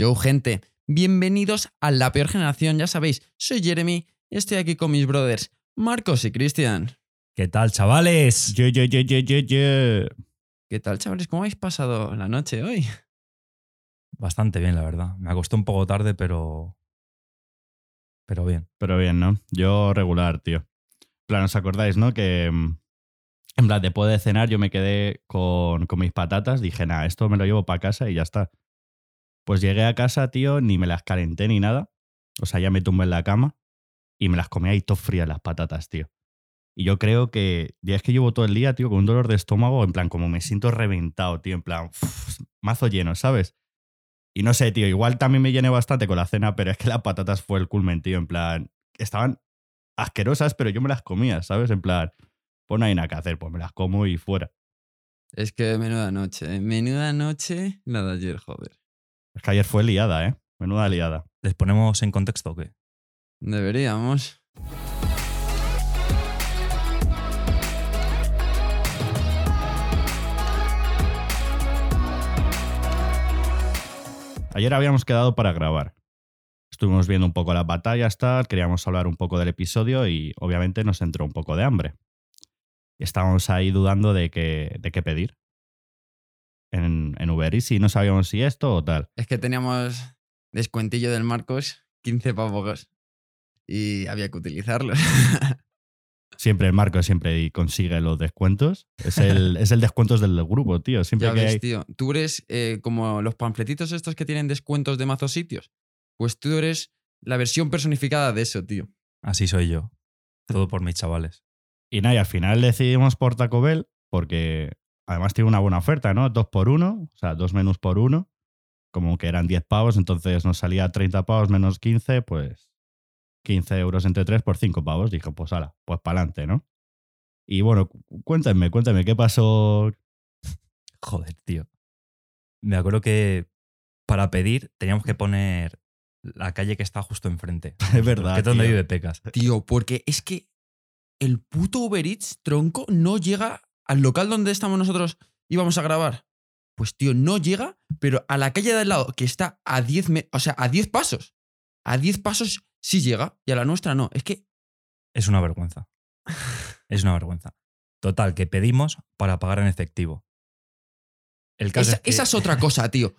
Yo, gente, bienvenidos a La Peor Generación, ya sabéis, soy Jeremy y estoy aquí con mis brothers, Marcos y Cristian. ¿Qué tal, chavales? ¿Qué tal, chavales? ¿Cómo habéis pasado la noche hoy? Bastante bien, la verdad. Me acosté un poco tarde, pero. Pero bien. Pero bien, ¿no? Yo regular, tío. En plan, ¿os acordáis, no? Que mm, en plan, después de cenar yo me quedé con, con mis patatas. Dije, nada, esto me lo llevo para casa y ya está. Pues llegué a casa, tío, ni me las calenté ni nada. O sea, ya me tumbé en la cama y me las comí ahí todo frías las patatas, tío. Y yo creo que es que llevo todo el día, tío, con un dolor de estómago, en plan, como me siento reventado, tío, en plan, mazo lleno, ¿sabes? Y no sé, tío, igual también me llené bastante con la cena, pero es que las patatas fue el culmen, tío, en plan, estaban asquerosas, pero yo me las comía, ¿sabes? En plan, pues no hay nada que hacer, pues me las como y fuera. Es que menuda noche, ¿eh? menuda noche la de ayer, joder. Es que ayer fue liada, ¿eh? Menuda liada. ¿Les ponemos en contexto o qué? Deberíamos. Ayer habíamos quedado para grabar. Estuvimos viendo un poco las batallas, tal, queríamos hablar un poco del episodio y obviamente nos entró un poco de hambre. Estábamos ahí dudando de qué, de qué pedir en, en Uber Eats y no sabíamos si esto o tal. Es que teníamos descuentillo del Marcos, 15 pavos, y había que utilizarlo. Siempre el Marco siempre consigue los descuentos. Es el, es el descuentos del grupo, tío. Siempre ya que ves, hay... tío. Tú eres eh, como los panfletitos estos que tienen descuentos de mazos sitios. Pues tú eres la versión personificada de eso, tío. Así soy yo. Todo por mis chavales. Y nada, y al final decidimos por Taco Bell porque además tiene una buena oferta, ¿no? Dos por uno, o sea, dos menús por uno. Como que eran 10 pavos, entonces nos salía 30 pavos menos 15, pues 15 euros entre 3 por 5 pavos. Dije, pues ala, pues para adelante, ¿no? Y bueno, cu- cuéntame, cuéntame, ¿qué pasó? Joder, tío. Me acuerdo que para pedir teníamos que poner la calle que está justo enfrente. Es verdad, Que es donde vive Pecas. Tío, porque es que el puto Uber Eats, tronco, no llega al local donde estamos nosotros íbamos a grabar. Pues, tío, no llega, pero a la calle de al lado, que está a 10, me- o sea, a 10 pasos. A 10 pasos sí llega y a la nuestra no. Es que, Es una vergüenza. Es una vergüenza. Total, que pedimos para pagar en efectivo. El caso esa, es que- esa es otra cosa, tío.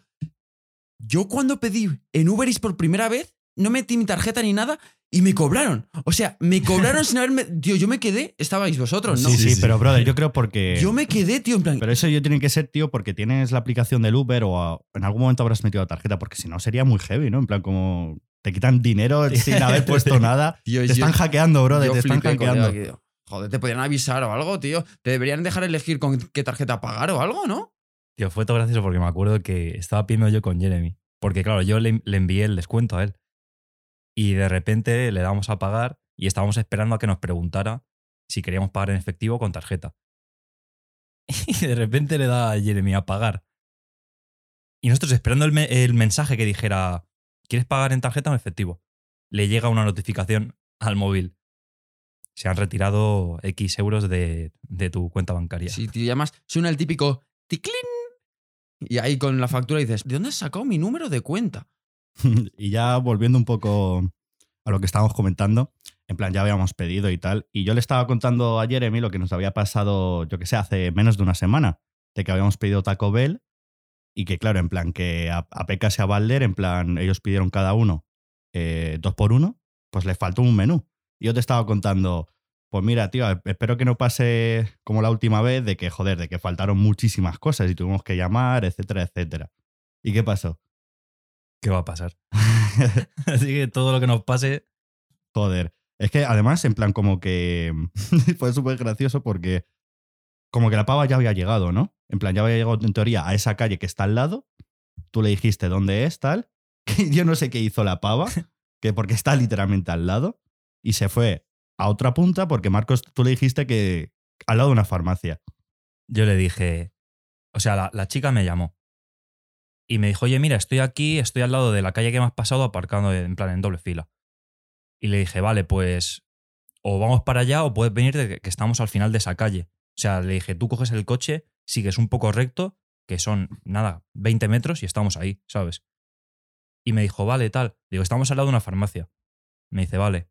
Yo cuando pedí en Uber Eats por primera vez, no metí mi tarjeta ni nada y me cobraron. O sea, me cobraron sin haberme... Tío, yo me quedé, estabais vosotros, ¿no? Sí, Sí, sí, sí. pero brother, yo creo porque... Yo me quedé, tío, en plan... Pero eso yo tiene que ser, tío, porque tienes la aplicación del Uber o a- en algún momento habrás metido la tarjeta, porque si no sería muy heavy, ¿no? En plan, como te quitan dinero sin haber puesto nada. Tío, Te yo- están hackeando, brother, te están hackeando. Joder, te podrían avisar o algo, tío. Te deberían dejar elegir con qué tarjeta pagar o algo, ¿no? Tío, fue todo gracioso porque me acuerdo que estaba pidiendo yo con Jeremy. Porque, claro, yo le, le envié el descuento a él. Y de repente le damos a pagar y estábamos esperando a que nos preguntara si queríamos pagar en efectivo o con tarjeta. Y de repente le da a Jeremy a pagar. Y nosotros esperando el, el mensaje que dijera, ¿quieres pagar en tarjeta o en efectivo? Le llega una notificación al móvil. Se han retirado X euros de, de tu cuenta bancaria. Sí, tío, y suena el típico ticlin. Y ahí con la factura dices, ¿de dónde has sacado mi número de cuenta? y ya volviendo un poco a lo que estábamos comentando, en plan, ya habíamos pedido y tal, y yo le estaba contando a Jeremy lo que nos había pasado, yo que sé, hace menos de una semana, de que habíamos pedido Taco Bell y que, claro, en plan, que a, a y a Balder, en plan, ellos pidieron cada uno eh, dos por uno, pues les faltó un menú. Y yo te estaba contando, pues mira, tío, espero que no pase como la última vez de que, joder, de que faltaron muchísimas cosas y tuvimos que llamar, etcétera, etcétera. ¿Y qué pasó? ¿Qué va a pasar? Así que todo lo que nos pase, Joder. Es que además, en plan, como que fue súper gracioso porque como que la pava ya había llegado, ¿no? En plan, ya había llegado en teoría a esa calle que está al lado. Tú le dijiste dónde es, tal. Que yo no sé qué hizo la pava, que porque está literalmente al lado. Y se fue a otra punta porque Marcos, tú le dijiste que al lado de una farmacia. yo le dije, o sea, la, la chica me llamó y me dijo, oye, mira, estoy aquí, estoy al lado de la calle que me has pasado aparcando en plan en doble fila. Y le dije, vale, pues o vamos para allá o puedes venir de que, estamos al final de esa calle. O sea, le dije, tú coges el coche, sigues un poco recto, que son, nada, 20 metros y estamos ahí, ¿sabes? Y me dijo, vale, tal. Digo, estamos al lado de una farmacia. Me dice, vale.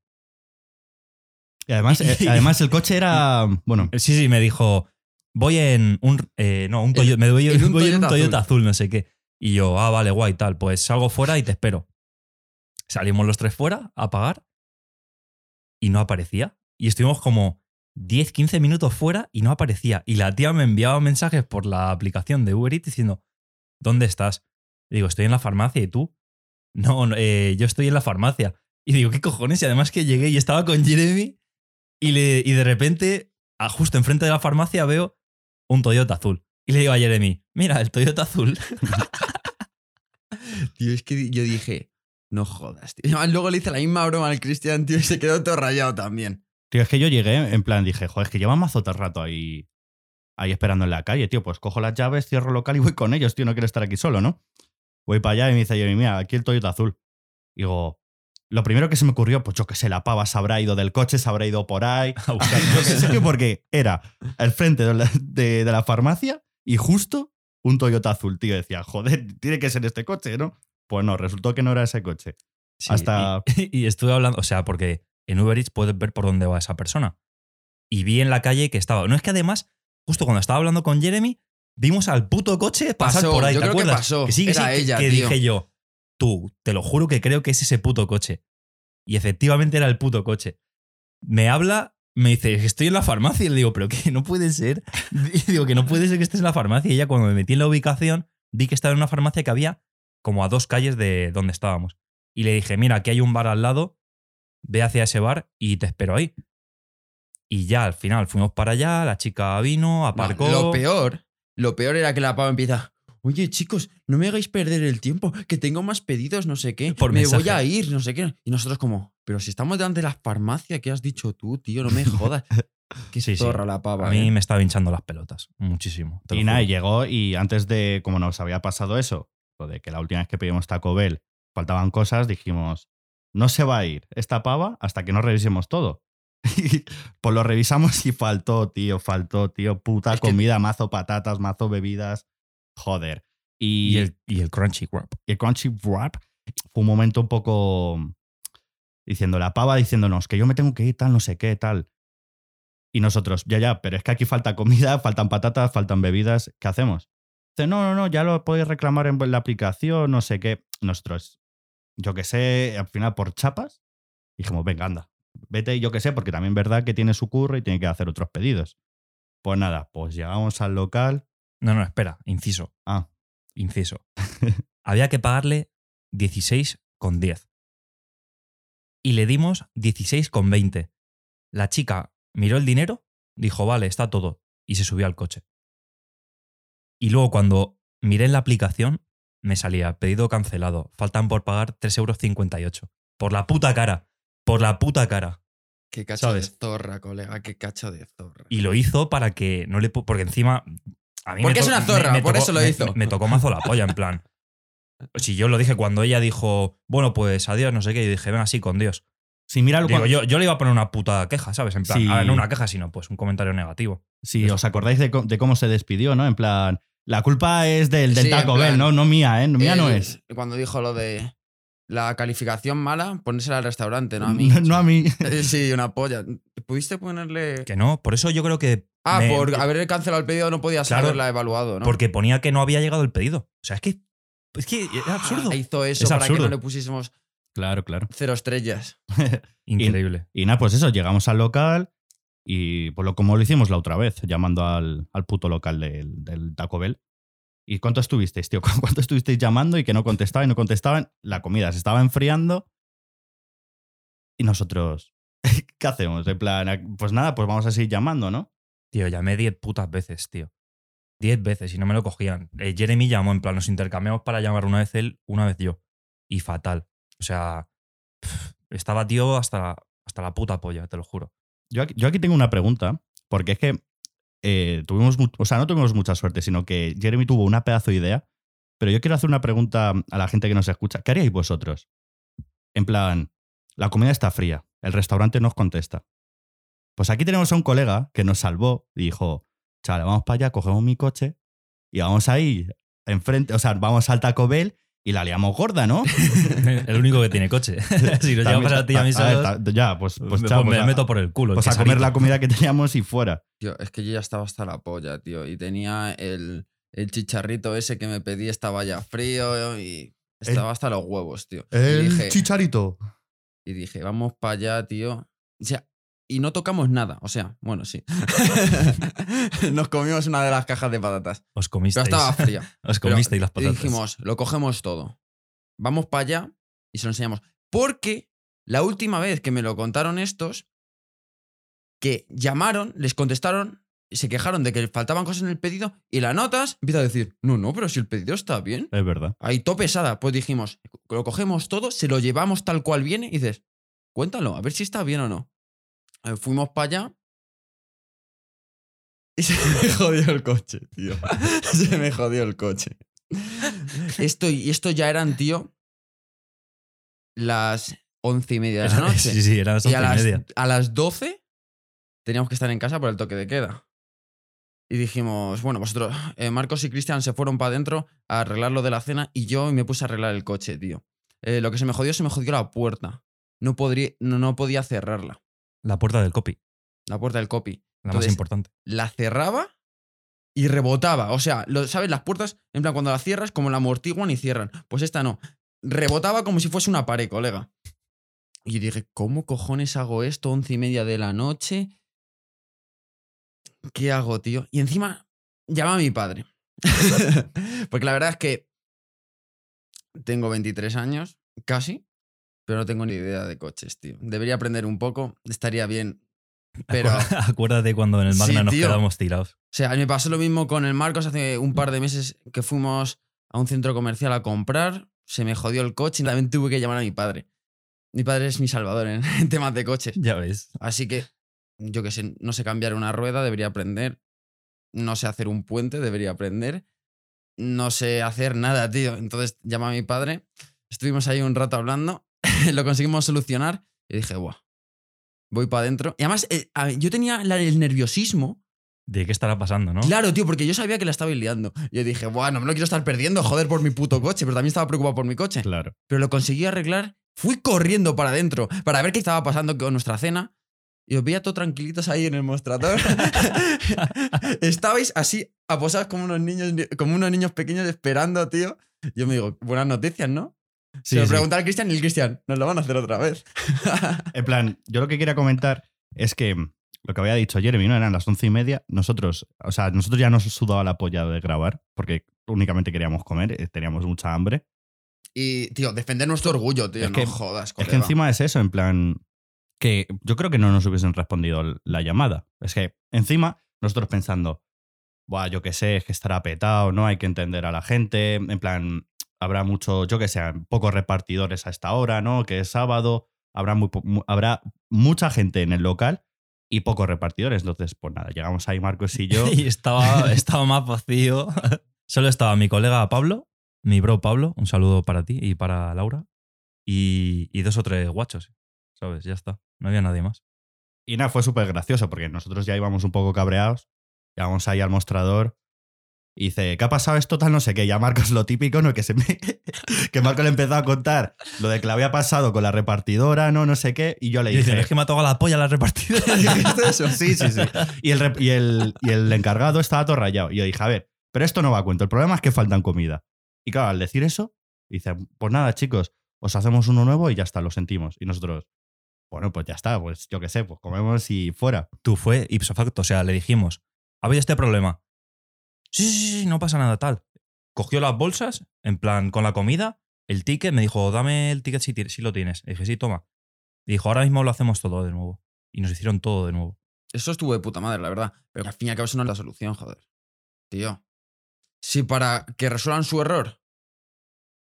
Y además, eh, además el coche era. Bueno, Sí, sí, me dijo, voy en un. eh, no, un Toyota. Me voy, en un voy en un Toyota Toyota azul. no sé qué. Y yo, ah, vale, guay, tal. Pues salgo fuera y te espero. Salimos los tres fuera a pagar y no aparecía. Y estuvimos como 10, 15 minutos fuera y no aparecía. Y la tía me enviaba mensajes por la aplicación de Uber Eats diciendo, ¿dónde estás? Digo, estoy en la farmacia y tú. No, eh, yo estoy en la farmacia. Y digo, ¿qué cojones? Y además que llegué y estaba con Jeremy y, le, y de repente, justo enfrente de la farmacia, veo un Toyota azul. Y le digo a Jeremy, mira, el Toyota azul. Tío, es que yo dije, no jodas, tío. Y además luego le hice la misma broma al Cristian, tío, y se quedó todo rayado también. tío, es que yo llegué, en plan, dije, joder, es que llevan mazo todo el rato ahí, ahí esperando en la calle, tío. Pues cojo las llaves, cierro local y voy con ellos, tío. No quiero estar aquí solo, ¿no? Voy para allá y me dice, Jeremy, mira, aquí el Toyota azul. Digo, lo primero que se me ocurrió, pues yo qué sé, la pava se habrá ido del coche, se habrá ido por ahí. A buscar Yo qué sé, tío, porque era al frente de la, de- de la farmacia y justo un Toyota azul, tío. Decía, joder, tiene que ser este coche, ¿no? Pues no, resultó que no era ese coche. Sí, Hasta- Y, y estuve hablando, o sea, porque en Uber Eats puedes ver por dónde va esa persona. Y vi en la calle que estaba. No es que además, justo cuando estaba hablando con Jeremy, vimos al puto coche pasar Pasó, por ahí. yo ¿te creo que acuerdas? pasó. sí, que Era sí, que- ella, que tío. dije yo, tú, te lo juro que creo que es ese puto coche. Y efectivamente era el puto coche. Me habla, me dice, estoy en la farmacia. Y le digo, pero que no puede ser. Y digo, que no puede ser que estés en la farmacia. Y ya cuando me metí en la ubicación, vi que estaba en una farmacia que había como a dos calles de donde estábamos. Y le dije, mira, aquí hay un bar al lado, ve hacia ese bar y te espero ahí. Y ya al final fuimos para allá, la chica vino, No, aparcó. lo peor, lo peor era que la pava empieza. Oye, chicos, no me hagáis perder el tiempo, que tengo más pedidos, no sé qué. Por me mensaje. voy a ir, no sé qué. Y nosotros como, pero si estamos delante de la farmacia, ¿qué has dicho tú, tío? No me jodas. Qué Sí, sí. zorra la pava. A mí ¿eh? me estaba hinchando las pelotas, muchísimo. Y nada, llegó y antes de, como nos había pasado eso, lo de que la última vez que pedimos Taco Bell faltaban cosas, dijimos, no se va a ir esta pava hasta que no revisemos todo. Pues lo revisamos y faltó, tío, faltó, tío, puta Es que- comida, mazo patatas, mazo bebidas, joder. Y, Y el, y el crunchy wrap. y el Crunchy Wrap fue un momento un poco diciendo la pava diciéndonos que yo me tengo que ir, tal, no sé qué, tal. Y nosotros, ya, ya, pero es que aquí falta comida, faltan patatas, faltan bebidas, ¿qué hacemos? Dice, no, no, no, ya lo podéis reclamar en la aplicación, no sé qué. Nosotros, yo qué sé, al final por chapas, dijimos, venga, anda, vete, yo qué sé, porque también es verdad que tiene su curro y tiene que hacer otros pedidos. Pues nada, pues llegamos al local. No, no, espera, inciso. Ah, Inciso. Había que pagarle 16,10. Y le dimos 16,20. La chica miró el dinero, dijo, vale, está todo, y se subió al coche. Y luego cuando miré en la aplicación, me salía pedido cancelado, faltan por pagar 3,58 euros. Por la puta cara, por la puta cara. Qué cacho ¿sabes? de zorra, colega, qué cacho de zorra. Y lo hizo para que no le... Porque encima... A mí me Porque es una zorra, por eso lo me- hizo. Me, me tocó mazo la polla, en plan. Si yo lo dije cuando ella dijo, bueno, pues adiós, no sé qué, yo dije, ven así con Dios. si mira Digo, yo, yo le iba a poner una puta queja, ¿sabes? En plan, Sí. a ver, no una queja, sino pues un comentario negativo. Si Eso. os acordáis de, cómo se despidió, ¿no? En plan, la culpa es del, del Sí, Taco Bell, ¿no? No mía, ¿eh? Mía no es. Cuando dijo lo de la calificación mala, ponérsela al restaurante, no a mí. No, a mí. Sí, una polla. ¿Pudiste ponerle.? Que no, por eso yo creo que. Ah, me- por haber cancelado el pedido no podías Claro, haberla evaluado, ¿no? Porque ponía que no había llegado el pedido. O sea, es que. Es que era absurdo. Ah, hizo eso Es para que absurdo. no le pusiésemos Claro, claro. cero estrellas. Increíble. Y nada, pues eso, llegamos al local y pues lo, como lo hicimos la otra vez, llamando al, al puto local del, del Taco Bell. ¿Y cuánto estuvisteis, tío? ¿Cuánto estuvisteis llamando y que no contestaban y no contestaban? La comida se estaba enfriando y nosotros, ¿qué hacemos? En plan, pues nada, pues vamos a seguir llamando, ¿no? Tío, llamé 10 putas veces, tío. 10 veces y no me lo cogían. Eh, Jeremy llamó, en plan, nos intercambiamos para llamar una vez él, una vez yo. Y fatal. O sea, estaba tío hasta, hasta la puta polla, te lo juro. Yo aquí, yo aquí tengo una pregunta, porque es que eh, tuvimos, o sea, no tuvimos mucha suerte, sino que Jeremy tuvo una pedazo de idea, pero yo quiero hacer una pregunta a la gente que nos escucha. ¿Qué haríais vosotros? En plan, la comida está fría, el restaurante nos contesta. Pues aquí tenemos a un colega que nos salvó y dijo, chaval, vamos para allá, cogemos mi coche y vamos ahí enfrente, o sea, vamos al Taco Bell y la liamos gorda, ¿no? el único que tiene coche. si nos llega a ti y a mí Ya, pues, pues, pues me a- meto por el culo. el pues a comer la comida que teníamos y fuera. Tío, es que yo ya estaba hasta la polla, tío. Y tenía el, el chicharrito ese que me pedí, estaba ya frío y estaba hasta los huevos, tío. y, dije, chicharito. y dije, vamos para allá, tío. O sea, y no tocamos nada. O sea, bueno, sí. Nos comimos una de las cajas de patatas. Os Pero comisteis. estaba fría. Os Pero comisteis las patatas. dijimos, lo cogemos todo. Vamos para allá y se lo enseñamos. Porque la última vez que me lo contaron estos, que llamaron, les contestaron, y se quejaron de que faltaban cosas en el pedido y la notas empieza a decir, no, no, pero si el pedido está bien. Es verdad. Ahí todo pesada. Pues dijimos, lo cogemos todo, se lo llevamos tal cual viene y dices, cuéntalo, a ver si está bien o no. Eh, fuimos para allá y se me jodió el coche, tío. se me jodió el coche. Esto, y esto ya eran, tío, las once y media de la noche. sí, sí, eran las y once a y las, media. a las 12 teníamos que estar en casa por el toque de queda. Y dijimos, bueno, vosotros, eh, Marcos y Cristian se fueron para adentro a arreglar lo de la cena y yo me puse a arreglar el coche, tío. Eh, lo que se me jodió, se me jodió la puerta. No, podría, no, no podía cerrarla, La puerta del copy, la puerta del copy. la más importante. La cerraba y rebotaba. O sea, lo- ¿sabes? Las puertas, en plan, cuando las cierras, como la amortiguan y cierran. Pues esta no. Rebotaba como si fuese una pared, colega. Y dije, ¿cómo cojones hago esto? Once y media de la noche. ¿Qué hago, tío? Y encima, llama a mi padre. Porque la verdad es que tengo 23 años, casi, pero no tengo ni idea de coches, tío. Debería aprender un poco, estaría bien. Pero, Acuérdate- cuando en el Magna Sí, nos tío. quedamos tirados. o sea, me pasó lo mismo con el Marcos hace un par de meses que fuimos a un centro comercial a comprar. Se me jodió el coche y también tuve que llamar a mi padre. Mi padre es mi salvador en, en temas de coches. Ya ves. Así que, yo que sé, no sé cambiar una rueda, debería aprender. No sé hacer un puente, debería aprender. No sé hacer nada, tío. Entonces llama a mi padre. Estuvimos ahí un rato hablando. lo conseguimos solucionar. Y dije, buah, voy para adentro. Y además, eh, yo tenía el nerviosismo. ¿De qué estará pasando, no? Claro, tío, porque yo sabía que la estaba liando. Y yo dije, buah, no me lo quiero estar perdiendo, joder, por mi puto coche. Pero también estaba preocupado por mi coche Claro. pero lo conseguí arreglar. Fui corriendo para adentro para ver qué estaba pasando con nuestra cena. Y os veía todo tranquilitos ahí en el mostrador. Estabais así, aposados como unos niños, como unos niños pequeños esperando, tío. Yo me digo, buenas noticias, ¿no? Sí, Se lo sí. al Cristian y el Cristian, nos lo van a hacer otra vez. En plan, yo lo que quería comentar es que lo que había dicho Jeremy, ¿no? Eran las once y media. Nosotros, o sea, nosotros ya nos sudaba la polla de grabar porque únicamente queríamos comer, eh, teníamos mucha hambre. y, tío, defender nuestro orgullo, tío. Es no que- jodas, Es que encima es eso, en plan, que yo creo que no nos hubiesen respondido la llamada. Es que encima nosotros pensando, Buah, yo qué sé, es que estará petado, ¿no? Hay que entender a la gente. En plan, habrá mucho, yo que sé, pocos repartidores a esta hora, ¿no? Que es sábado, habrá, muy, mu- habrá mucha gente en el local y pocos repartidores. Entonces, pues nada, llegamos ahí Marcos y yo. y estaba, estaba más vacío. Solo estaba mi colega Pablo, mi bro Pablo, un saludo para ti y para Laura, y, y dos o tres guachos, ¿sabes? Ya está, no había nadie más. Y nada, fue súper gracioso porque nosotros ya íbamos un poco cabreados. Llegamos ahí al mostrador y dice, ¿qué ha pasado esto tal? No sé qué. Ya Marcos lo típico, ¿no? Que, se me... que Marcos le empezó a contar lo de que le había pasado con la repartidora, ¿no? No sé qué. Y yo le Y dice, dije, es que me ha tocado la polla la repartidora. ¿Dijiste eso? Sí, sí, sí. Y el, y, el, y el encargado estaba todo rayado. Y yo dije, a ver, pero esto no va a cuento. El problema es que faltan comida. Y claro, al decir eso, dice, pues nada, chicos, os hacemos uno nuevo y ya está, lo sentimos. Y nosotros, bueno, pues ya está, pues yo qué sé, pues comemos y fuera. Tú fue ipso facto, o sea, le dijimos, ¿ha habido este problema? Sí, sí, sí, no pasa nada, tal. Cogió las bolsas, en plan, con la comida, el ticket, me dijo, dame el ticket si, si lo tienes. Le dije, sí, toma. Y dijo, ahora mismo lo hacemos todo de nuevo. Y nos hicieron todo de nuevo. Eso estuvo de puta madre, la verdad. Pero al fin y al cabo eso no es la solución, joder. Tío. Si para que resuelvan su error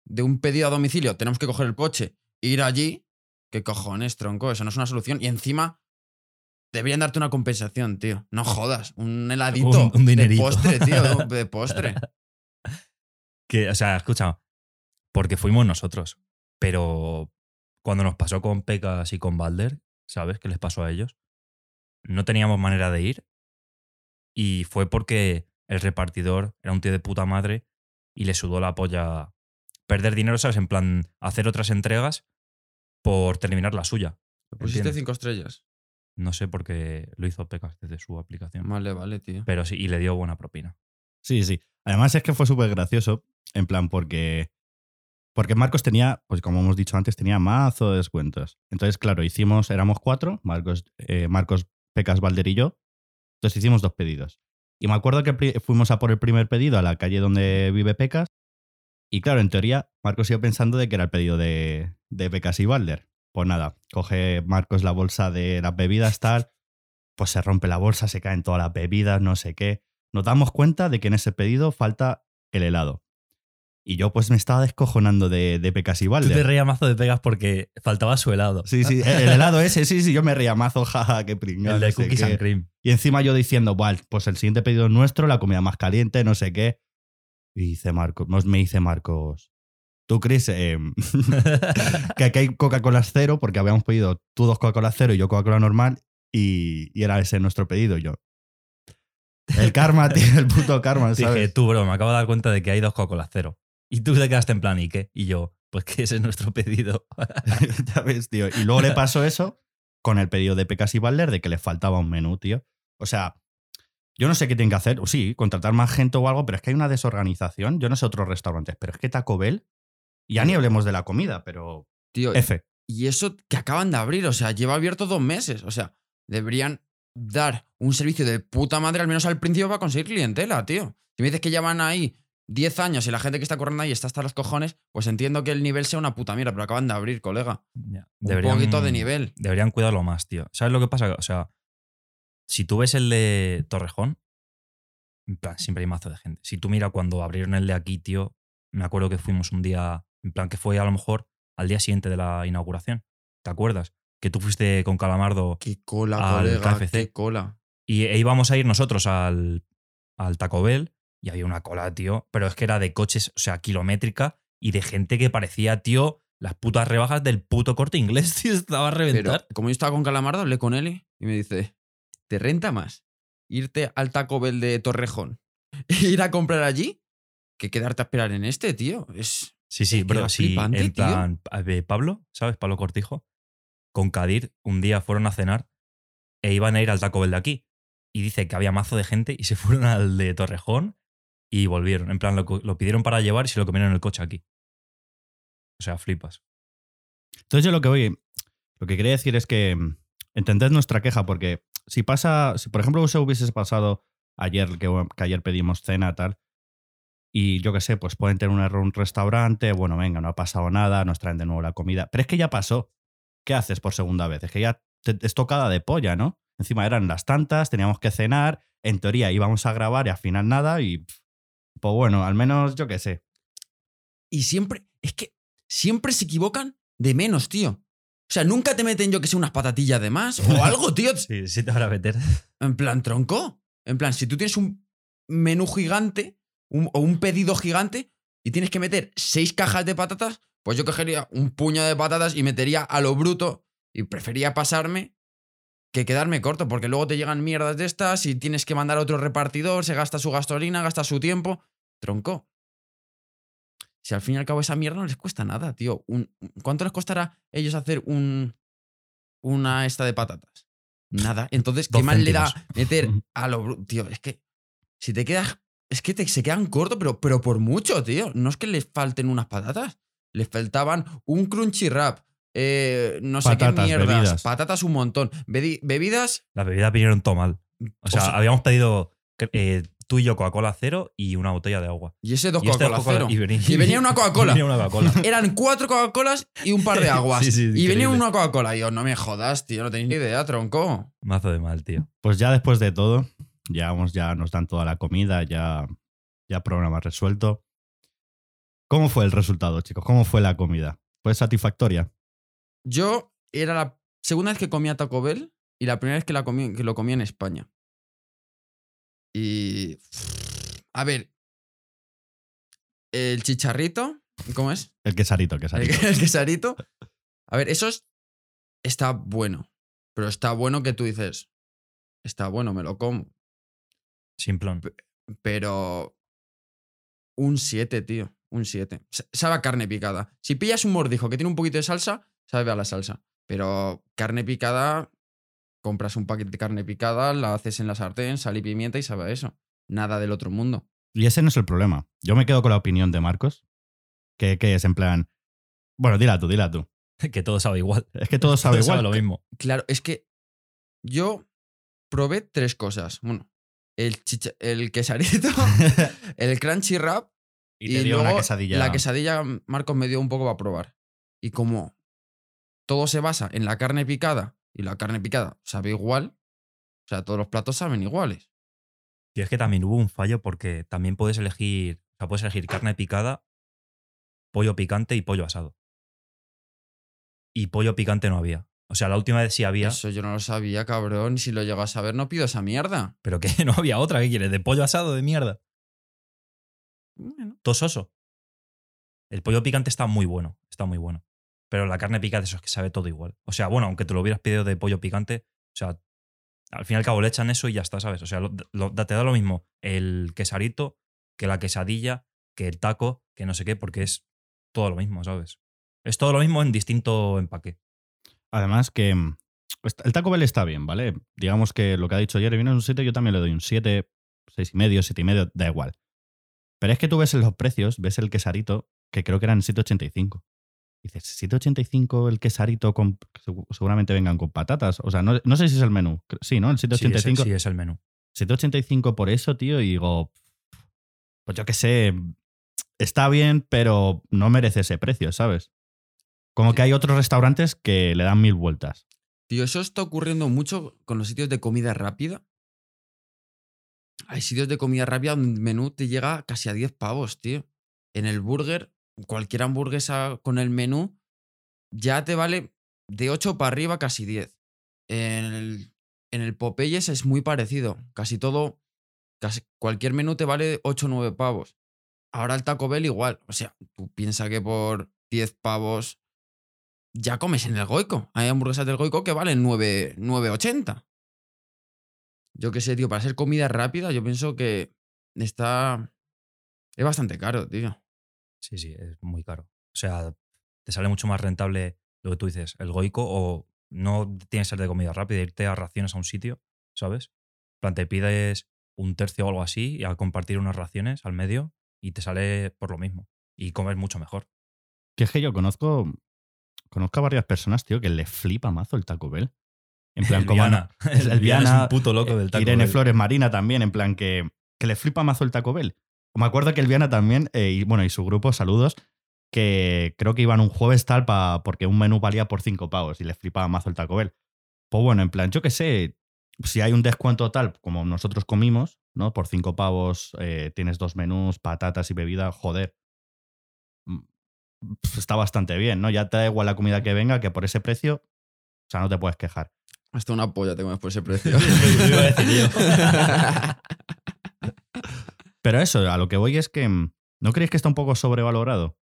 de un pedido a domicilio tenemos que coger el coche e ir allí, ¿qué cojones, tronco? Eso no es una solución. Y encima deberían darte una compensación, tío. No jodas. Un heladito Un- un dinerito. de postre, tío. de- postre. Que, o sea, escucha, porque fuimos nosotros. Pero cuando nos pasó con Pecas y con Balder, ¿sabes qué les pasó a ellos? No teníamos manera de ir. Y fue porque el repartidor era un tío de puta madre y le sudó la polla perder dinero, ¿sabes? En plan, hacer otras entregas por terminar la suya. Pusiste cinco estrellas. No sé por qué lo hizo Pecas desde su aplicación. Vale, vale, tío. Pero sí, y le dio buena propina. Sí, sí. Además es que fue súper gracioso, en plan, porque, porque Marcos tenía, pues como hemos dicho antes, tenía mazo de descuentos. Entonces, claro, hicimos, éramos cuatro, Marcos, eh, Marcos Pecas, Valder y yo. Entonces hicimos dos pedidos. Y me acuerdo que fuimos a por el primer pedido a la calle donde vive Pecas. Y claro, en teoría, Marcos iba pensando de que era el pedido de, de Pecas y Valder. Pues nada, coge Marcos la bolsa de las bebidas, tal. Pues se rompe la bolsa, se caen todas las bebidas, no sé qué nos damos cuenta de que en ese pedido falta el helado. Y yo pues me estaba descojonando de, de Pecas y Tú te reías mazo de Pegas porque faltaba su helado. Sí, sí, el helado ese, sí, sí, yo me reía mazo, jaja, qué pringado. El de no cookies and cream. Y encima yo diciendo, "Buah, pues el siguiente pedido es nuestro, la comida más caliente, no sé qué. Y dice Marcos, me dice Marcos, tú Chris, eh, que aquí hay Coca-Cola cero, porque habíamos pedido tú dos Coca-Cola cero y yo Coca-Cola normal, y, y era ese nuestro pedido. Y yo, el karma, tío, el puto karma, Dije, ¿sabes? tú, bro, me acabo de dar cuenta de que hay dos Coca-Cola cero. Y tú te quedaste en plan, ¿y qué? Y yo, pues que ese es nuestro pedido. ya ves, tío. Y luego le pasó eso con el pedido de Pecas y Balder de que le faltaba un menú, tío. O sea, yo no sé qué tienen que hacer. O sí, contratar más gente o algo, pero es que hay una desorganización. Yo no sé otros restaurantes, pero es que Taco Bell, ya ni hablemos de la comida, pero Tío, F. y eso que acaban de abrir, o sea, lleva abierto dos meses. O sea, deberían dar un servicio de puta madre, al menos al principio, para conseguir clientela, tío. Si me dices que llevan ahí 10 años y la gente que está corriendo ahí está hasta los cojones, pues entiendo que el nivel sea una puta mierda, pero acaban de abrir, colega. Un poquito de nivel. Deberían cuidarlo más, tío. ¿Sabes lo que pasa? O sea, si tú ves el de Torrejón, en plan, siempre hay mazo de gente. Si tú mira cuando abrieron el de aquí, tío, me acuerdo que fuimos un día, en plan, que fue a lo mejor al día siguiente de la inauguración. ¿Te acuerdas? Que tú fuiste con Calamardo Qué cola, Al colega, KFC. qué cola. y e íbamos a ir nosotros al, al Taco Bell y había una cola, tío. Pero es que era de coches, o sea, kilométrica y de gente que parecía, tío, las putas rebajas del puto corte inglés, tío. Estaba a Pero reventar. como yo estaba con Calamardo, hablé con él y me dice, ¿te renta más irte al Taco Bell de Torrejón e ir a comprar allí que quedarte a esperar en este, tío? Es... Sí, sí, bro, sí. flipante, En plan, a ver, Pablo, ¿sabes? Pablo Cortijo, con Kadir, un día fueron a cenar e iban a ir al Taco Bell de aquí. Y dice que había mazo de gente y se fueron al de Torrejón y volvieron. En plan, lo, lo pidieron para llevar y se lo comieron en el coche aquí. O sea, flipas. Entonces yo lo que voy, lo que quería decir es que mm, entended nuestra queja, porque si pasa, si por ejemplo eso hubiese pasado ayer, que, que ayer pedimos cena, tal, y yo qué sé, pues pueden tener un error en un restaurante, bueno, venga, no ha pasado nada, nos traen de nuevo la comida, pero es que ya pasó. ¿Qué haces por segunda vez? Es que ya te, es tocada de polla, ¿no? Encima eran las tantas, teníamos que cenar, en teoría íbamos a grabar y al final nada, y pues bueno, al menos yo qué sé. Y siempre, es que siempre se equivocan de menos, tío. O sea, nunca te meten yo que sé unas patatillas de más o algo, tío. Sí, sí te van a meter. En plan, tronco. En plan, si tú tienes un menú gigante un- o un pedido gigante y tienes que meter seis cajas de patatas, pues yo cogería un puño de patatas y metería a lo bruto y prefería pasarme que quedarme corto, porque luego te llegan mierdas de estas y tienes que mandar a otro repartidor, se gasta su gasolina, gasta su tiempo. Tronco. Si al fin y al cabo esa mierda no les cuesta nada, tío. Un- ¿Cuánto les costará ellos hacer un, una esta de patatas? Nada. Entonces, ¿qué mal le da meter a lo bru- Tío, es que si te quedas. Es que te, se quedan cortos, pero, pero por mucho, tío. No es que les falten unas patatas. Les faltaban un crunchy wrap. eh, no sé Patatas, qué mierdas. bebidas. Patatas un montón. Bedi- bebidas. Las bebidas vinieron todo mal. O sea, sea, habíamos pedido eh, tú y yo Coca-Cola cero y una botella de agua. y ese dos este Coca-Cola Coca-Cola- cero. y venía, Y venía una Coca-Cola. venía una Coca-Cola. Eran cuatro Coca-Colas y un par de aguas. Sí, sí, y venía una Coca-Cola. Y yo, no me jodas, tío. No tenéis ni idea, tronco. Mazo de mal, tío. Pues ya después de todo, ya, vamos, ya nos dan toda la comida, ya, ya programa resuelto. ¿Cómo fue el resultado, chicos? ¿Cómo fue la comida? ¿Fue satisfactoria? Yo era la segunda vez que comía Taco Bell y la primera vez que, la comí, que lo comí en España. Y. A ver. El chicharrito. ¿Cómo es? El quesarito, El, quesarito. el quesarito. A ver, eso es- está bueno. Pero está bueno que tú dices. Está bueno, me lo como. Simplón. Pero. Un 7, tío. un 7. S- Sabe a carne picada. Si pillas un mordijo que tiene un poquito de salsa, sabe a la salsa. Pero carne picada, compras un paquete de carne picada, la haces en la sartén, sal y pimienta y sabe a eso. Nada del otro mundo. Y ese no es el problema. Yo me quedo con la opinión de Marcos, que, que es en plan. Bueno, dila tú, dila tú. Que todo sabe igual. Es que todo sabe Todo igual. lo mismo. Claro, es que yo probé tres cosas. Bueno, el, chicha- el quesarito, el crunchy wrap y te dio luego una quesadilla. La quesadilla Marcos me dio un poco para probar. Y como todo se basa en la carne picada y la carne picada sabe igual, o sea, todos los platos saben iguales. Y es que también hubo un fallo porque también puedes elegir, o sea, puedes elegir carne picada, pollo picante y pollo asado. Y pollo picante no había. O sea, la última vez sí había, Eso yo no lo sabía, cabrón. Si lo llego a saber, no pido esa mierda. pero que no había otra. ¿Qué quieres? ¿De pollo asado de mierda? Bueno, Tososo. El pollo picante está muy bueno, está muy bueno. Pero la carne picada, eso es que sabe todo igual. O sea, bueno, aunque te lo hubieras pedido de pollo picante, o sea, al fin y al cabo le echan eso y ya está, ¿sabes? O sea, lo- lo- te da lo mismo el quesarito que la quesadilla, que el taco, que no sé qué, porque es todo lo mismo, ¿sabes? Es todo lo mismo en distinto empaque. Además que mm, el Taco Bell está bien, ¿vale? Digamos que lo que ha dicho Jeremy no es un 7, yo también le doy un 7, 6 y medio, 7 y medio, da igual. Pero es que tú ves los precios, ves el quesarito, que creo que eran 7,85. Dices, 7,85 el quesarito con, segu- seguramente vengan con patatas. O sea, no, no sé si es el menú. Sí, ¿no? El Sí, es, 7,85. sí, es el menú. 7,85 por eso, tío, y digo, pues yo qué sé, está bien, pero no merece ese precio, ¿sabes? Como que hay otros restaurantes que le dan mil vueltas. tío, eso está ocurriendo mucho con los sitios de comida rápida. Hay sitios de comida rápida donde el menú te llega casi a 10 pavos, tío. En el burger, cualquier hamburguesa con el menú ya te vale de 8 para arriba casi 10. En el, en el Popeyes es muy parecido. Casi todo, casi cualquier menú te vale 8 o 9 pavos. Ahora el Taco Bell igual. O sea, tú piensas que por 10 pavos ya comes en el Goico. Hay hamburguesas del Goico que valen 9 9,80. Yo qué sé, tío, para ser comida rápida, yo pienso que está. Es bastante caro, tío. Sí, sí, es muy caro. O sea, te sale mucho más rentable lo que tú dices, el goico, o no tienes que ser de comida rápida, irte a raciones a un sitio, ¿sabes? En plan, te pides un tercio o algo así y a compartir unas raciones al medio y te sale por lo mismo. Y comes mucho mejor. Que es que yo conozco, conozco a varias personas, tío, que le flipa mazo el Taco Bell. En plan, el como Viana. el El Viana es un puto loco del taco. Irene Bell. Flores Marina también, en plan que, que le flipa mazo el Taco Bell. Me acuerdo que el Viana también, eh, y bueno, y su grupo, saludos, que creo que iban un jueves tal pa, porque un menú valía por cinco pavos y le flipaba mazo el Taco Bell. Pues bueno, en plan, yo qué sé, si hay un descuento tal como nosotros comimos, ¿no? Por cinco pavos eh, tienes dos menús, patatas y bebida, joder. Pf, Está bastante bien, ¿no? Ya te da igual la comida que venga, que por ese precio, o sea, no te puedes quejar. Hasta una polla tengo después ese precio. Pero eso, a lo que voy es que, mm, ¿no creéis que está un poco sobrevalorado?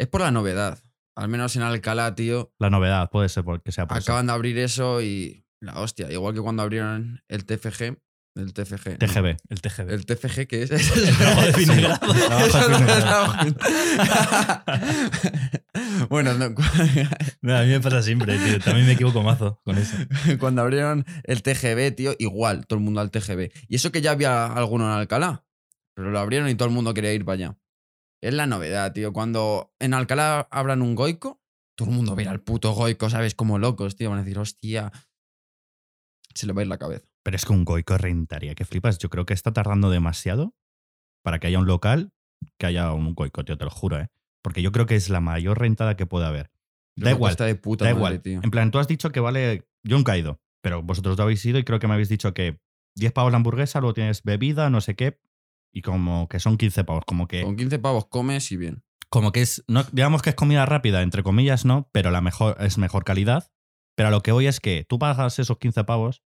es por la novedad. Al menos en Alcalá, tío. La novedad, puede ser porque sea por eso. Acaban de abrir eso y. La hostia. Igual que cuando abrieron el TFG. El TFG. TGB. El TGB. El TFG, que es? El trabajo de Finegrado. Trabajo de Finegrado. bueno, no, a mí me pasa siempre, tío. También me equivoco mazo con eso. cuando abrieron el TGB, tío, igual, todo el mundo al TGB. Y eso que ya había alguno en Alcalá. Pero lo abrieron y todo el mundo quería ir para allá. Es la novedad, tío. Cuando en Alcalá abran un goico, todo el mundo ir al puto goico, ¿sabes? Como locos, tío. Van a decir, hostia. Se le va a ir la cabeza. Pero es que un goico rentaría, que flipas. Yo creo que está tardando demasiado para que haya un local, que haya un goico, tío, te lo juro, ¿eh? Porque yo creo que es la mayor rentada que puede haber. Da igual, Está de puta da madre, igual. tío. En plan, tú has dicho que vale. Yo nunca he ido, pero vosotros lo habéis ido y creo que me habéis dicho que 10 pavos la hamburguesa, luego tienes bebida, no sé qué, y como que son 15 pavos. Como que, Con 15 pavos comes y bien. como que es. No, digamos que es comida rápida, entre comillas, no, pero la mejor, es mejor calidad. Pero a lo que voy es que tú pagas esos 15 pavos.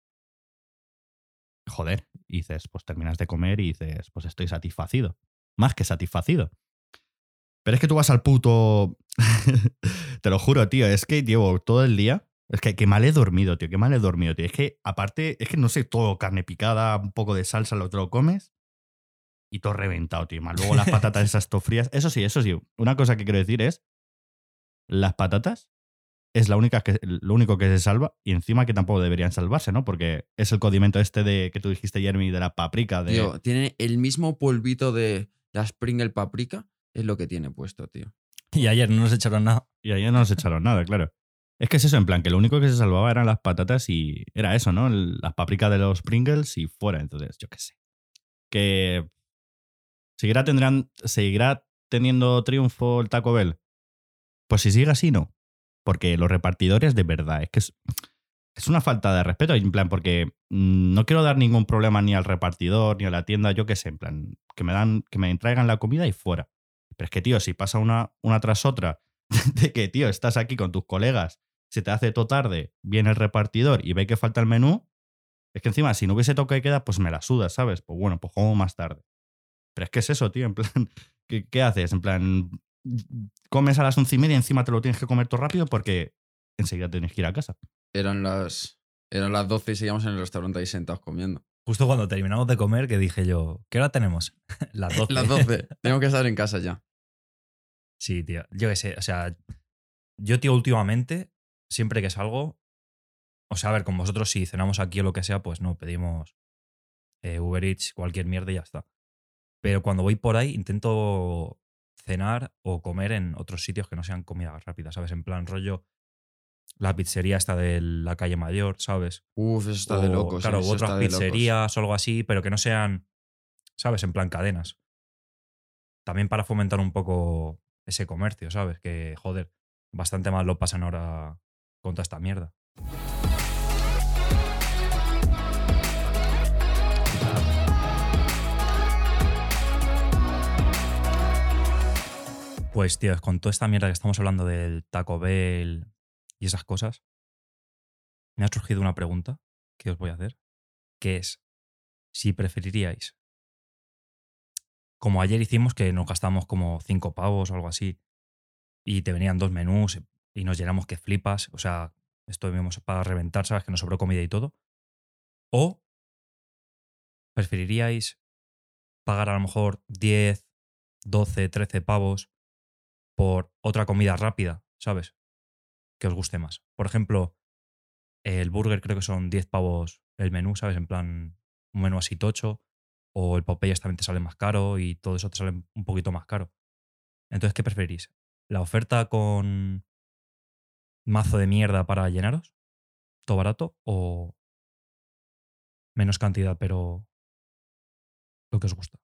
Joder, y dices, pues terminas de comer y dices, pues estoy satisfacido. Más que satisfacido. Pero es que tú vas al puto. Te lo juro, tío. Es que llevo todo el día. Es que, que mal he dormido, tío. Que mal he dormido, tío. Es que aparte, es que no sé, todo carne picada, un poco de salsa, lo te lo comes. y todo reventado, tío. Más luego las patatas esas todo frías. Eso sí, eso sí. Una cosa que quiero decir es, las patatas es la única que, lo único que se salva y encima que tampoco deberían salvarse, ¿no? Porque es el condimento este de que tú dijiste, Jeremy, de la paprika. De... Tío, tiene el mismo polvito de la Sprinkle paprika, es lo que tiene puesto, tío. Y ayer no nos echaron nada. Y ahí no nos echaron nada, claro. Es que es eso, en plan, que lo único que se salvaba eran las patatas y era eso, ¿no? El- Las paprikas de los Pringles y fuera. Entonces, yo qué sé. Que seguirá, tendrán, seguirá teniendo triunfo el Taco Bell. Pues si sigue así, no. Porque los repartidores, de verdad, es que es, una falta de respeto. En plan, porque mm, no quiero dar ningún problema ni al repartidor ni a la tienda, yo qué sé, en plan, que me dan, que me traigan la comida y fuera. Pero es que, tío, si pasa una, una tras otra, de que, tío, estás aquí con tus colegas, se te hace todo tarde, viene el repartidor y ve que falta el menú, es que encima, si no hubiese toque de queda, pues me la sudas, ¿sabes? Pues bueno, pues como más tarde. Pero es que es eso, tío, en plan, ¿qué, qué haces? En plan, comes a las once y media y encima te lo tienes que comer todo rápido porque enseguida tienes que ir a casa. Eran las, eran las 12 y seguíamos en el restaurante ahí sentados comiendo. Justo cuando terminamos de comer, que dije yo, ¿qué hora tenemos? Las 12. Las 12. Tengo que estar en casa ya. Sí, tío. Yo qué sé. O sea, yo, tío, últimamente, siempre que salgo, o sea, a ver, con vosotros, si cenamos aquí o lo que sea, pues no, pedimos eh, Uber Eats, cualquier mierda y ya está. Pero cuando voy por ahí, intento cenar o comer en otros sitios que no sean comida rápida, ¿sabes? En plan rollo, la pizzería está de la calle mayor, ¿sabes? Uf, eso está de O, locos. Claro, eso u otras está de locos. pizzerías o algo así, pero que no sean, ¿sabes? En plan cadenas. También para fomentar un poco ese comercio, ¿sabes? Que, joder, bastante mal lo pasan ahora con toda esta mierda. Pues, tío, con toda esta mierda que estamos hablando del Taco Bell y esas cosas, me ha surgido una pregunta que os voy a hacer, que es si preferiríais, como ayer hicimos, que nos gastamos como cinco pavos o algo así, y te venían dos menús y nos llenamos que flipas, o sea, esto vimos para reventar, sabes, que nos sobró comida y todo, o preferiríais pagar a lo mejor 10, 12, 13 pavos por otra comida rápida, ¿sabes? Que os guste más. Por ejemplo, el burger creo que son 10 pavos el menú, ¿sabes? En plan, un menú así tocho. O el Popeyes también te sale más caro y todo eso te sale un poquito más caro. Entonces, ¿qué preferís? ¿La oferta con mazo de mierda para llenaros? ¿Todo barato? ¿O menos cantidad, pero lo que os gusta?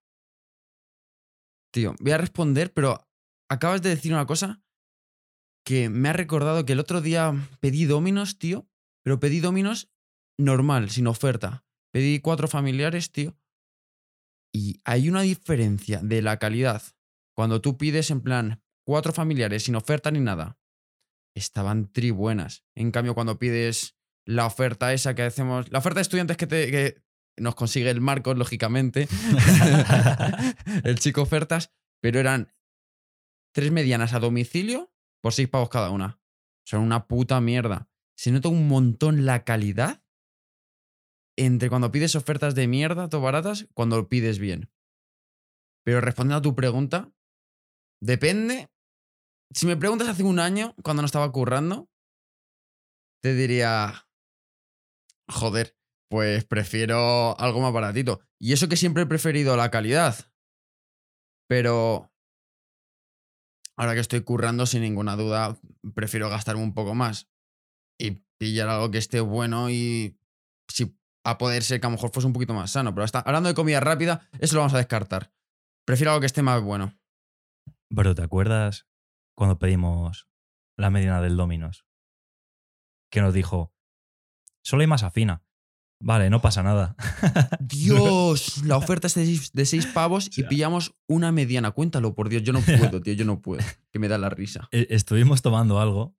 Tío, voy a responder, pero acabas de decir una cosa que me ha recordado que el otro día pedí Dominos, tío, pero pedí Dominos normal, sin oferta. Pedí cuatro familiares, tío. Y hay una diferencia de la calidad cuando tú pides en plan cuatro familiares sin oferta ni nada. Estaban tri buenas. En cambio, cuando pides la oferta esa que hacemos, la oferta de estudiantes que, te, que nos consigue el Marcos, lógicamente, el chico ofertas, pero eran tres medianas a domicilio por seis pavos cada una. Son una puta mierda. Se nota un montón la calidad entre cuando pides ofertas de mierda, todo baratas, cuando lo pides bien. Pero respondiendo a tu pregunta, depende. Si me preguntas hace un año, cuando no estaba currando, te diría, joder, pues prefiero algo más baratito. Y eso que siempre he preferido la calidad. Pero ahora que estoy currando, sin ninguna duda, prefiero gastarme un poco más y pillar algo que esté bueno y si a poder ser que a lo mejor fuese un poquito más sano. Pero hasta, hablando de comida rápida, eso lo vamos a descartar. Prefiero algo que esté más bueno. Pero ¿te acuerdas cuando pedimos la mediana del Dominos? Que nos dijo, solo hay masa fina. Vale, no pasa nada. Dios, la oferta es de seis, de seis pavos y pillamos una mediana. Cuéntalo, por Dios, yo no puedo, tío, yo no puedo. Que me da la risa. E- Estuvimos tomando algo,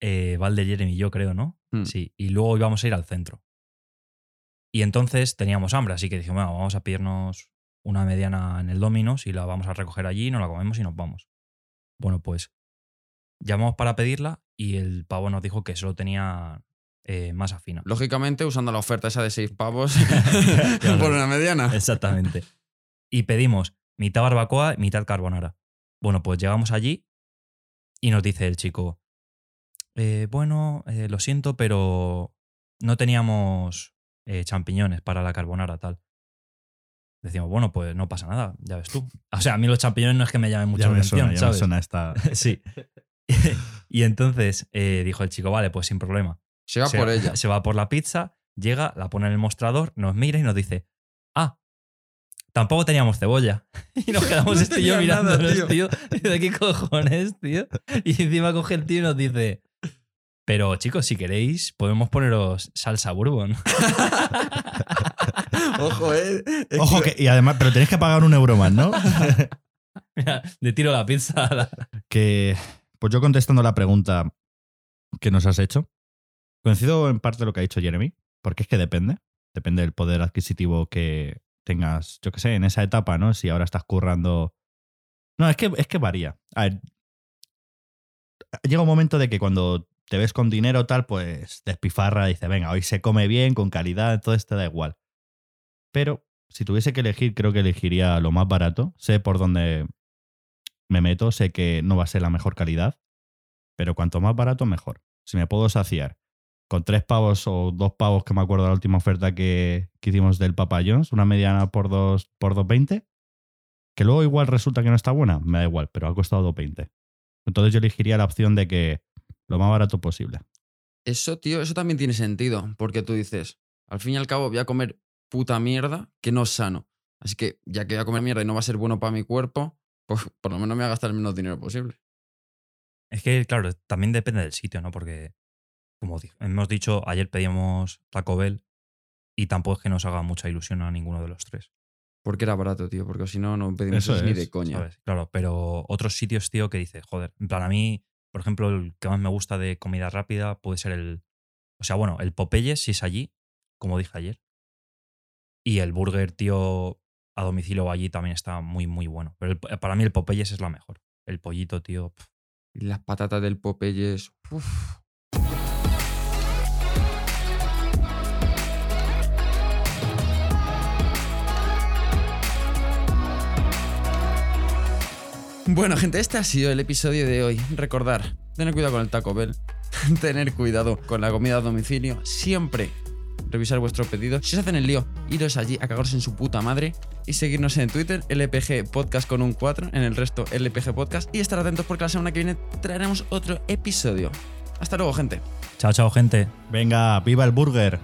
eh, Valde, Jeremy y yo creo, ¿no? Hmm. Sí, y luego íbamos a ir al centro. Y entonces teníamos hambre, así que dijimos, "Bueno, vamos a pedirnos una mediana en el Dominos y la vamos a recoger allí, nos la comemos y nos vamos. Bueno, pues llamamos para pedirla y el pavo nos dijo que solo tenía eh, masa fina. Lógicamente, usando la oferta esa de seis pavos Claro. por una mediana. Exactamente. Y pedimos mitad barbacoa, mitad carbonara. Bueno, pues llegamos allí y nos dice el chico, "Eh, bueno, eh, lo siento, pero no teníamos eh, champiñones para la carbonara, tal. Decimos, bueno, pues no pasa nada, ya ves tú. O sea, a mí los champiñones no es que me llamen mucho ya la me atención, suena, ya me ¿sabes? suena esta. sí. y entonces eh, dijo el chico, vale, pues sin problema. Se va se, por ella. Se va por la pizza, llega, la pone en el mostrador, nos mira y nos dice, ah, tampoco teníamos cebolla. Y nos quedamos No este yo mirándonos, tío. tío. ¿De qué cojones, tío? Y encima coge el tío y nos dice, pero chicos, si queréis, podemos poneros salsa bourbon. Ojo, eh. Es Ojo, que, y además, pero tenéis que pagar un euro más, ¿no? Mira, de tiro la pizza. a la- que, pues yo contestando la pregunta que nos has hecho, coincido en parte de lo que ha dicho Jeremy, porque es que depende. Depende del poder adquisitivo que tengas, yo qué sé, en esa etapa, ¿no? Si ahora estás currando. No, es que, es que varía. A ver, llega un momento de que cuando te ves con dinero tal, pues despifarra, dice, venga, hoy se come bien, con calidad, entonces te da igual. Pero si tuviese que elegir, creo que elegiría lo más barato. Sé por dónde me meto, sé que no va a ser la mejor calidad, pero cuanto más barato, mejor. Si me puedo saciar con tres pavos o dos pavos, que me acuerdo de la última oferta que, que hicimos del Papa John's, una mediana por dos por 2.20, que luego igual resulta que no está buena, me da igual, pero ha costado 2.20. Entonces yo elegiría la opción de que lo más barato posible. Eso, tío, eso también tiene sentido. Porque tú dices, al fin y al cabo voy a comer puta mierda que no es sano. Así que ya que voy a comer mierda y no va a ser bueno para mi cuerpo, pues por lo menos me voy a gastar el menos dinero posible. Es que, claro, también depende del sitio, ¿no? Porque, como hemos dicho, ayer pedíamos Taco Bell y tampoco es que nos haga mucha ilusión a ninguno de los tres. Porque era barato, tío. Porque si no, no pedimos Eso ni de coña. ¿sabes? Claro, pero otros sitios, tío, que dices, joder, en plan, a mí, por ejemplo, el que más me gusta de comida rápida puede ser el. O sea, bueno, el Popeyes, si es allí, como dije ayer. Y el burger, tío, a domicilio allí también está muy, muy bueno. Pero el- para mí el Popeyes es la mejor. El pollito, tío. Y las patatas del Popeyes. uf. Bueno, gente, este ha sido el episodio de hoy. Recordar, tener cuidado con el Taco Bell, tener cuidado con la comida a domicilio, siempre revisar vuestro pedido. Si os hacen el lío, iros allí a cagaros en su puta madre y seguirnos en Twitter, LPG Podcast con un 4, en el resto LPG Podcast y estar atentos porque la semana que viene traeremos otro episodio. Hasta luego, gente. Chao, chao, gente. Venga, viva el burger.